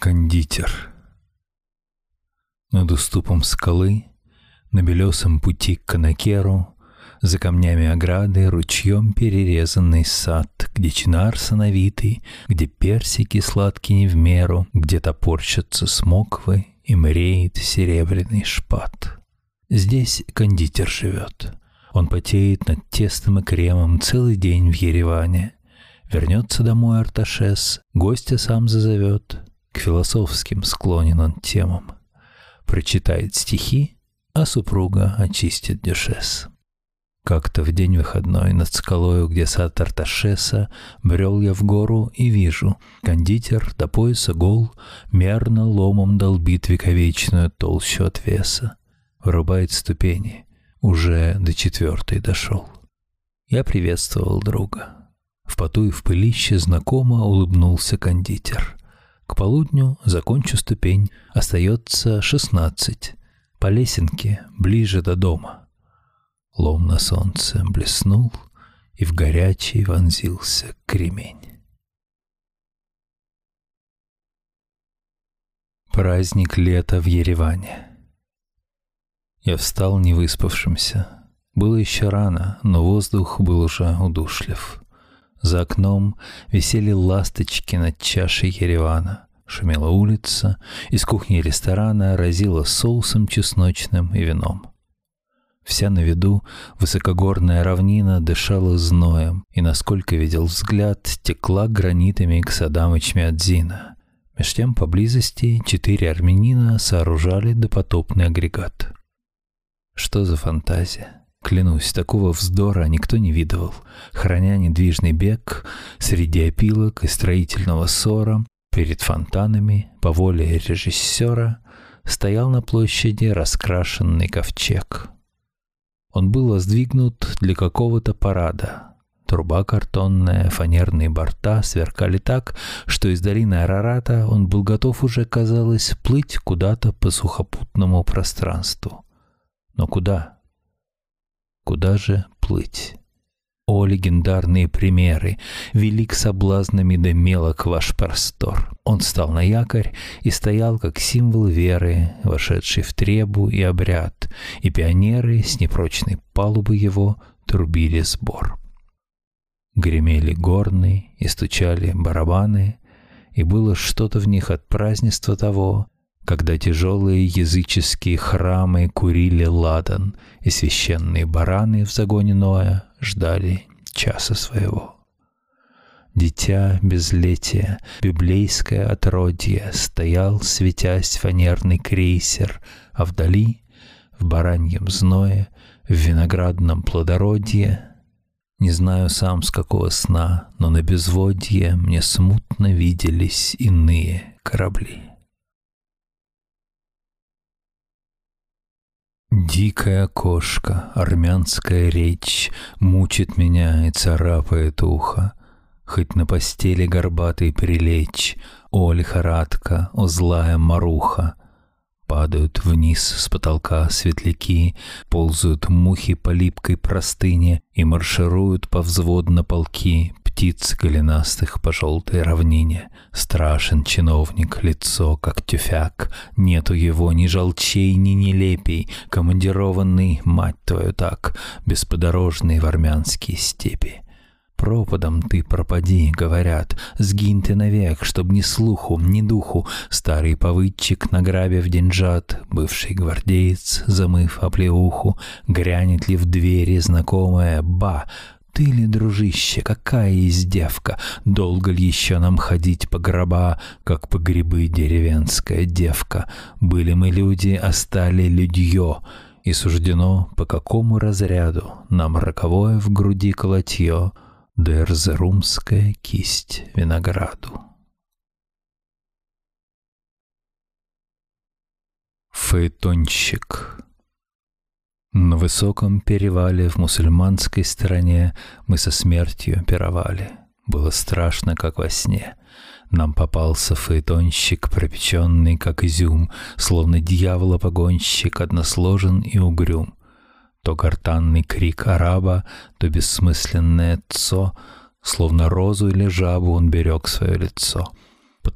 Кондитер. Над уступом скалы, на белесом пути к Канакеру, за камнями ограды ручьем перерезанный сад, где чинар сановитый, где персики сладкие не в меру, где топорщатся смоквы и мреет серебряный шпат. Здесь кондитер живет. Он потеет над тестом и кремом целый день в Ереване. Вернется домой Арташес, гостя сам зазовет, к философским склонен он темам. Прочитает стихи, а супруга очистит дюшес. Как-то в день выходной над скалою, где сад Арташеса, брел я в гору и вижу, кондитер до пояса гол, мерно ломом долбит вековечную толщу отвеса, вырубает ступени, уже до четвертой дошел. Я приветствовал друга. В поту и в пылище знакомо улыбнулся кондитер. К полудню закончу ступень, остается шестнадцать. По лесенке, ближе до дома. Лом на солнце блеснул, и в горячий вонзился кремень. Праздник лета в Ереване. Я встал невыспавшимся. Было еще рано, но воздух был уже удушлив. За окном висели ласточки над чашей Еревана. Шумела улица, из кухни ресторана разило соусом чесночным и вином. Вся на виду высокогорная равнина дышала зноем, и, насколько видел взгляд, текла гранитами к садам Ичмиадзина. Меж тем поблизости четыре армянина сооружали допотопный агрегат. Что за фантазия? Клянусь, такого вздора никто не видывал. Храня недвижный бег среди опилок и строительного ссора, перед фонтанами, по воле режиссера, стоял на площади раскрашенный ковчег. Он был воздвигнут для какого-то парада. Труба картонная, фанерные борта сверкали так, что из долины Арарата он был готов уже, казалось, плыть куда-то по сухопутному пространству. Но куда? Куда же плыть? О, легендарные примеры! Велик соблазнами да мелок ваш простор. Он стал на якорь и стоял как символ веры, вошедший в требу и обряд, и пионеры с непрочной палубы его трубили сбор. Гремели горны и стучали барабаны, и было что-то в них от празднества того, когда тяжелые языческие храмы курили ладан, и священные бараны в загоне Ноя ждали часа своего. Дитя безлетия, библейское отродье, стоял, светясь фанерный крейсер, а вдали, в бараньем зное, в виноградном плодородье, не знаю сам с какого сна, но на безводье мне смутно виделись иные корабли. Дикая кошка, армянская речь Мучит меня и царапает ухо. Хоть на постели горбатой прилечь, О, лихорадка, о, злая маруха. Падают вниз с потолка светляки, Ползают мухи по липкой простыне И маршируют повзводно полки, птиц голенастых по желтой равнине. Страшен чиновник, лицо как тюфяк, Нету его ни желчей, ни нелепей, Командированный, мать твою так, Бесподорожный в армянские степи. Пропадом ты пропади, говорят, сгинь ты навек, чтоб ни слуху, ни духу, старый повыдчик, награбив деньжат, бывший гвардеец, замыв оплеуху, грянет ли в двери знакомая «ба», ты ли, дружище, какая издевка? Долго ли еще нам ходить по гроба, как по грибы деревенская девка? Были мы люди, а стали людье, и суждено по какому разряду нам роковое в груди колотье, да кисть винограду. Фаэтонщик на высоком перевале в мусульманской стране мы со смертью пировали. Было страшно, как во сне. Нам попался фаэтонщик, пропеченный, как изюм, Словно дьявола-погонщик, односложен и угрюм. То гортанный крик араба, то бессмысленное цо, Словно розу или жабу он берег свое лицо.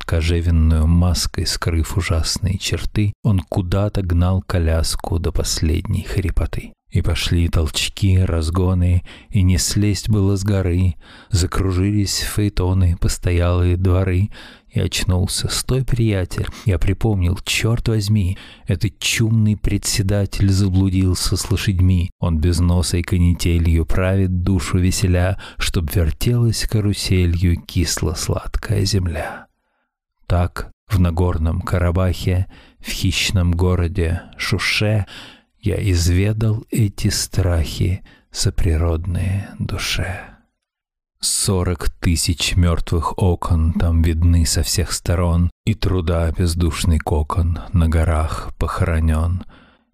Кожевенную маской, скрыв ужасные черты, он куда-то гнал коляску до последней хрипоты. И пошли толчки, разгоны, и не слезть было с горы. Закружились фейтоны, постоялые дворы. И очнулся. «Стой, приятель!» Я припомнил, черт возьми, этот чумный председатель заблудился с лошадьми. Он без носа и канителью правит душу веселя, Чтоб вертелась каруселью кисло-сладкая земля. Так в Нагорном Карабахе, в хищном городе Шуше я изведал эти страхи соприродные душе. Сорок тысяч мертвых окон там видны со всех сторон, И труда бездушный кокон на горах похоронен,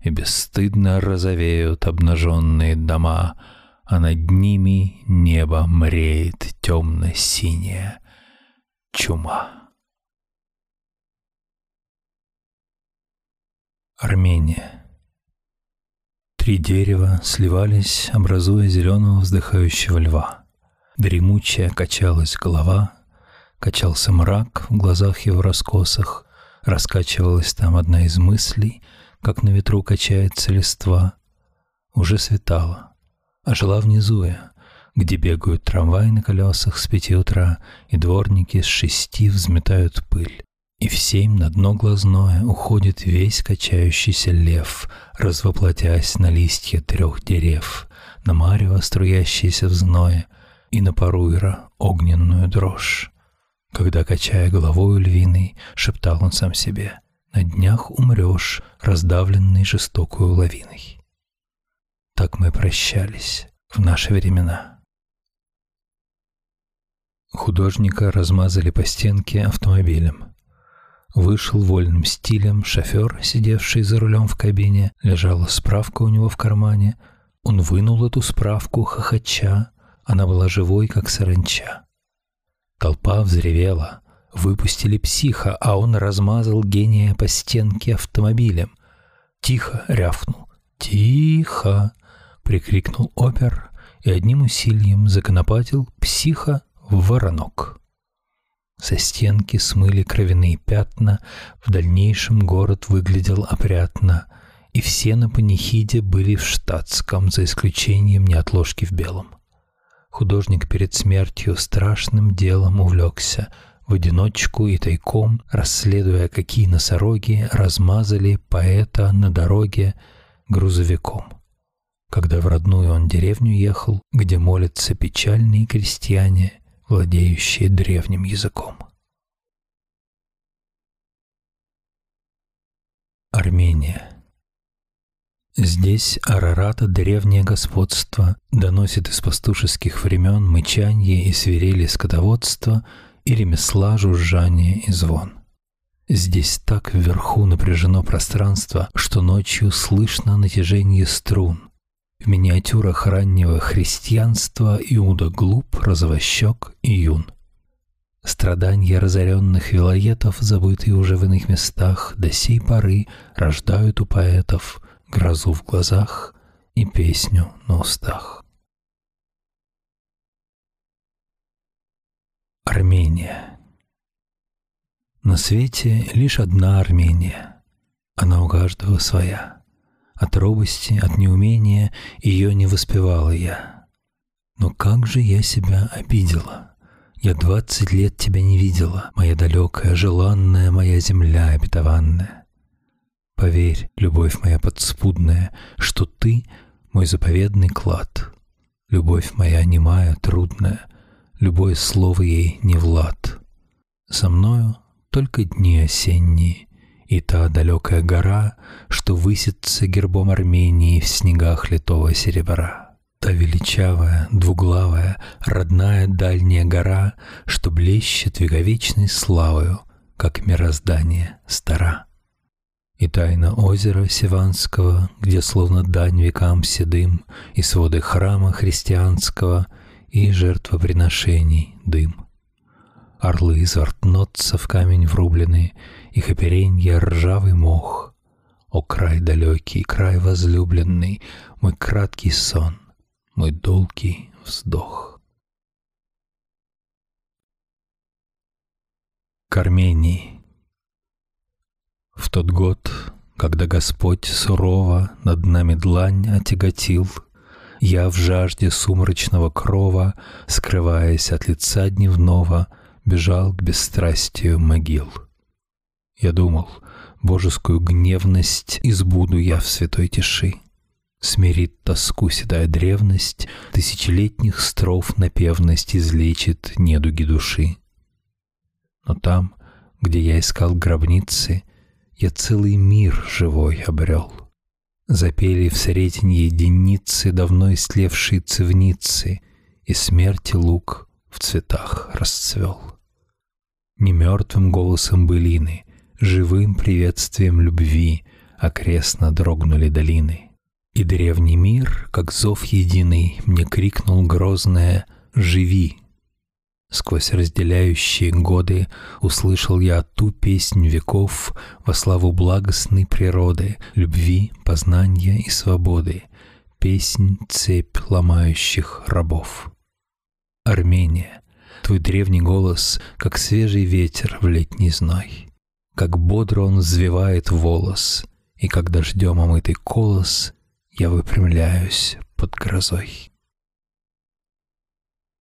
И бесстыдно розовеют обнаженные дома, А над ними небо мреет темно-синяя чума. Армения Три дерева сливались, образуя зеленого вздыхающего льва. Дремучая качалась голова, качался мрак в глазах его раскосах, раскачивалась там одна из мыслей, как на ветру качается листва. Уже светало, а жила внизу я, где бегают трамваи на колесах с пяти утра, и дворники с шести взметают пыль. И в семь на дно глазное уходит весь качающийся лев, развоплотясь на листья трех дерев, на марево струящееся в зное и на паруира огненную дрожь. Когда, качая головою львиной, шептал он сам себе, «На днях умрешь, раздавленный жестокую лавиной». Так мы прощались в наши времена. Художника размазали по стенке автомобилем. Вышел вольным стилем шофер, сидевший за рулем в кабине, лежала справка у него в кармане. Он вынул эту справку, хохоча. Она была живой, как саранча. Толпа взревела. Выпустили психа, а он размазал гения по стенке автомобилем. «Тихо!» — рявкнул. «Тихо!» — прикрикнул опер и одним усилием законопатил психа в воронок. Со стенки смыли кровяные пятна, в дальнейшем город выглядел опрятно, и все на панихиде были в штатском, за исключением неотложки в белом. Художник перед смертью страшным делом увлекся, в одиночку и тайком, расследуя, какие носороги размазали поэта на дороге грузовиком. Когда в родную он деревню ехал, где молятся печальные крестьяне, владеющие древним языком. Армения. Здесь Арарата древнее господство доносит из пастушеских времен мычанье и свирели скотоводства и ремесла, жужжание и звон. Здесь так вверху напряжено пространство, что ночью слышно натяжение струн, в миниатюрах раннего христианства Иуда глуп, розовощек и юн. Страдания разоренных вилоетов, забытые уже в иных местах, до сей поры рождают у поэтов грозу в глазах и песню на устах. Армения На свете лишь одна Армения, она у каждого своя. От робости, от неумения ее не воспевала я. Но как же я себя обидела. Я двадцать лет тебя не видела, моя далекая, желанная, моя земля обетованная. Поверь, любовь моя подспудная, что ты — мой заповедный клад. Любовь моя немая, трудная, любое слово ей не влад. Со мною только дни осенние, и та далекая гора, что высится гербом Армении в снегах литого серебра. Та величавая, двуглавая, родная дальняя гора, что блещет вековечной славою, как мироздание стара. И тайна озера Сиванского, где словно дань векам седым, и своды храма христианского, и жертвоприношений дым. Орлы из в камень врублены, их оперенье ржавый мох. О край далекий, край возлюбленный, мой краткий сон, мой долгий вздох. к. В тот год, когда Господь сурово над нами длань отяготил, Я в жажде сумрачного крова, скрываясь от лица дневного, Бежал к бесстрастию могил. Я думал, божескую гневность избуду я в святой тиши. Смирит тоску седая древность, Тысячелетних стров напевность Излечит недуги души. Но там, где я искал гробницы, Я целый мир живой обрел. Запели в сретенье единицы Давно истлевшие цивницы, И смерти лук в цветах расцвел. Не мертвым голосом былины, Живым приветствием любви Окрестно дрогнули долины. И древний мир, как зов единый, Мне крикнул грозное «Живи!» Сквозь разделяющие годы Услышал я ту песнь веков Во славу благостной природы, Любви, познания и свободы, Песнь цепь ломающих рабов. Армения, твой древний голос, Как свежий ветер в летний зной, Как бодро он взвивает волос, И как дождем омытый колос Я выпрямляюсь под грозой.